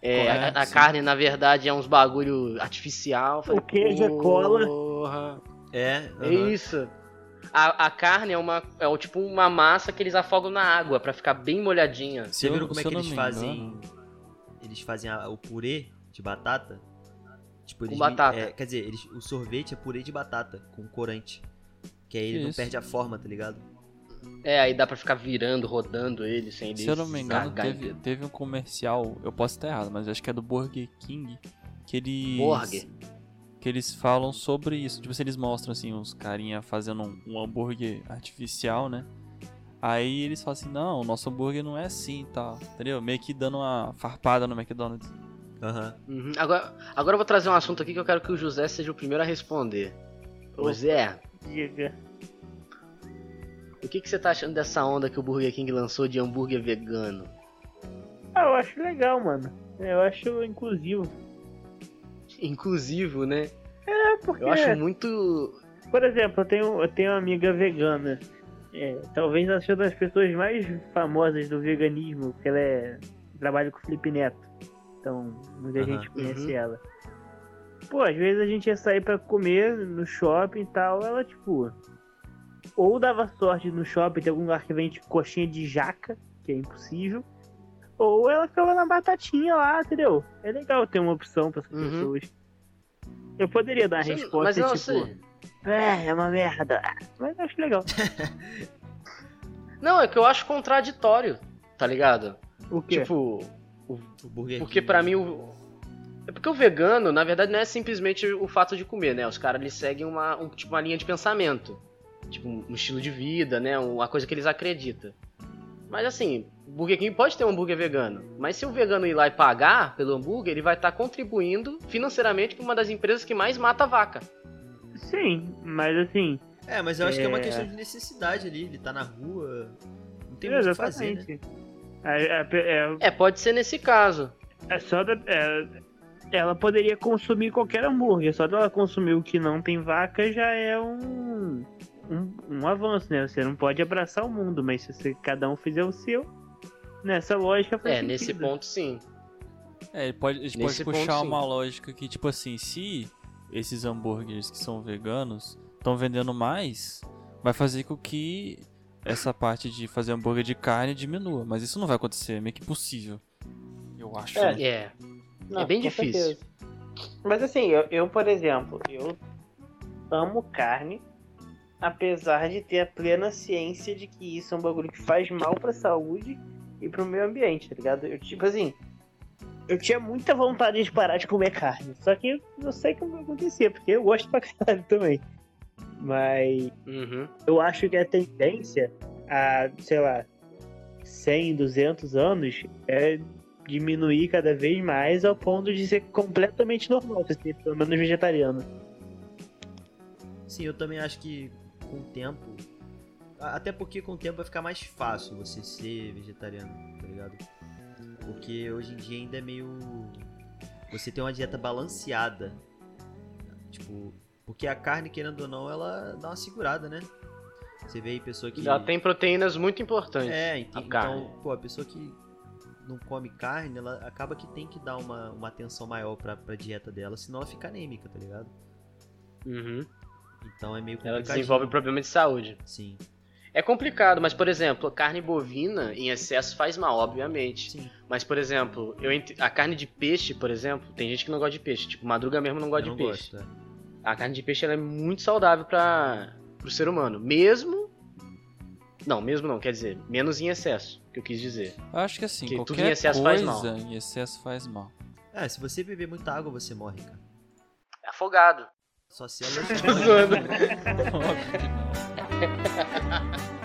É, a, Correto, a carne, na verdade, é uns bagulho artificial. Falei, O queijo é cola. Porra. É, É aham. isso. A, a carne é uma é o, tipo uma massa que eles afogam na água pra ficar bem molhadinha. Você viram como é que eles fazem. Eles fazem a- o purê de batata? Tipo, eles mi- batata. é, quer dizer, eles, o sorvete é purê de batata com corante. Que aí ele Que não isso? perde a forma, tá ligado? É, aí dá pra ficar virando, rodando ele sem ele Se eu não me engano, teve, teve um comercial, eu posso estar errado, mas acho que é do Burger King, que eles. Burger. Que eles falam sobre isso. Tipo, eles mostram assim, uns carinha fazendo um, um hambúrguer artificial, né? Aí eles falam assim, não, o nosso hambúrguer não é assim e tal. Entendeu? Meio que dando uma farpada no McDonald's. Aham. Uhum. Agora, agora eu vou trazer um assunto aqui que eu quero que o José seja o primeiro a responder. Ô. Zé, Diga. o que, que você tá achando dessa onda que o Burger King lançou de hambúrguer vegano? Ah, eu acho legal, mano. Eu acho inclusivo. Inclusivo, né? É, porque, Eu acho muito. por exemplo, eu tenho, eu tenho uma amiga vegana. É, talvez ela seja uma das pessoas mais famosas do veganismo, porque ela é, trabalha com o Felipe Neto. Então, muita Aham. gente conhece Uhum. ela. Pô, às vezes a gente ia sair pra comer no shopping e tal, ela, tipo... Ou dava sorte no shopping, tem algum lugar que vende coxinha de jaca, que é impossível. Ou ela ficava na batatinha lá, entendeu? É legal ter uma opção para essas Uhum. pessoas. Eu poderia dar Sim, resposta mas não, tipo, sei. é, é uma merda. Mas eu acho legal. Não, é que eu acho contraditório, tá ligado? O quê? Tipo, O Burger porque pra mim o. É porque o vegano, na verdade, não é simplesmente o fato de comer, né? Os caras eles seguem uma, um- tipo, uma linha de pensamento. Tipo, um estilo de vida, né? Uma coisa que eles acreditam. Mas assim, o Burger King pode ter um hambúrguer vegano. Mas se o vegano ir lá e pagar pelo hambúrguer, ele vai estar contribuindo financeiramente para uma das empresas que mais mata vaca. Sim, mas assim, É, mas eu acho que é uma É. questão de necessidade ali. Ele tá na rua. Não tem muito o que fazer, né? exatamente. É, é- é- É, pode ser nesse caso. é só da- é- ela poderia consumir qualquer hambúrguer, só dela consumir o que não tem vaca já é um, um, um avanço, né? Você não pode abraçar o mundo, mas se você- cada um fizer o seu, nessa lógica faz É, nesse sentido. ponto sim. É, ele pode, a gente pode Nesse ponto, puxar sim. uma lógica que, tipo assim, se esses hambúrgueres que são veganos estão vendendo mais, vai fazer com que essa parte de fazer hambúrguer de carne diminua. Mas isso não vai acontecer, é meio que impossível. Eu acho. É. né? É. Não, É bem difícil. certeza. Mas assim, eu, eu, por exemplo, eu amo carne, apesar de ter a plena ciência de que isso é um bagulho que faz mal pra saúde e pro meio ambiente, tá ligado? Eu, tipo assim, eu tinha muita vontade de parar de comer carne, só que eu não sei como vai acontecer, porque eu gosto pra caralho também. Mas Uhum. eu acho que a tendência a, sei lá, 100, 200 anos é diminuir cada vez mais ao ponto de ser completamente normal você ser pelo menos vegetariano. Sim, eu também acho que com o tempo. Até porque com o tempo vai ficar mais fácil você ser vegetariano, tá ligado? Porque hoje em dia ainda é meio. Você tem uma dieta balanceada. Tipo. Porque a carne, querendo ou não, ela dá uma segurada, né? Você vê aí pessoa que. Ela tem proteínas muito importantes. É, ent- então, carne. pô, a pessoa que não come carne, ela acaba que tem que dar uma, uma atenção maior pra, pra dieta dela, senão ela fica anêmica, tá ligado? Uhum. Então é meio Ela complicado. desenvolve problema de saúde. Sim, É complicado, mas por exemplo, a carne bovina em excesso faz mal, obviamente. sim. Mas por exemplo, eu ent- a carne de peixe, por exemplo, tem gente que não gosta de peixe, tipo Madruga mesmo não gosta eu de não peixe. gosto, é. A carne de peixe ela é muito saudável para o ser humano, mesmo não, mesmo não, quer dizer, menos em excesso, que eu quis dizer. Eu acho que assim, Que tudo qualquer em excesso faz mal. coisa em excesso faz mal. É, se você beber muita água, você morre, cara. É afogado. Só células. Zoando. Óbvio que não.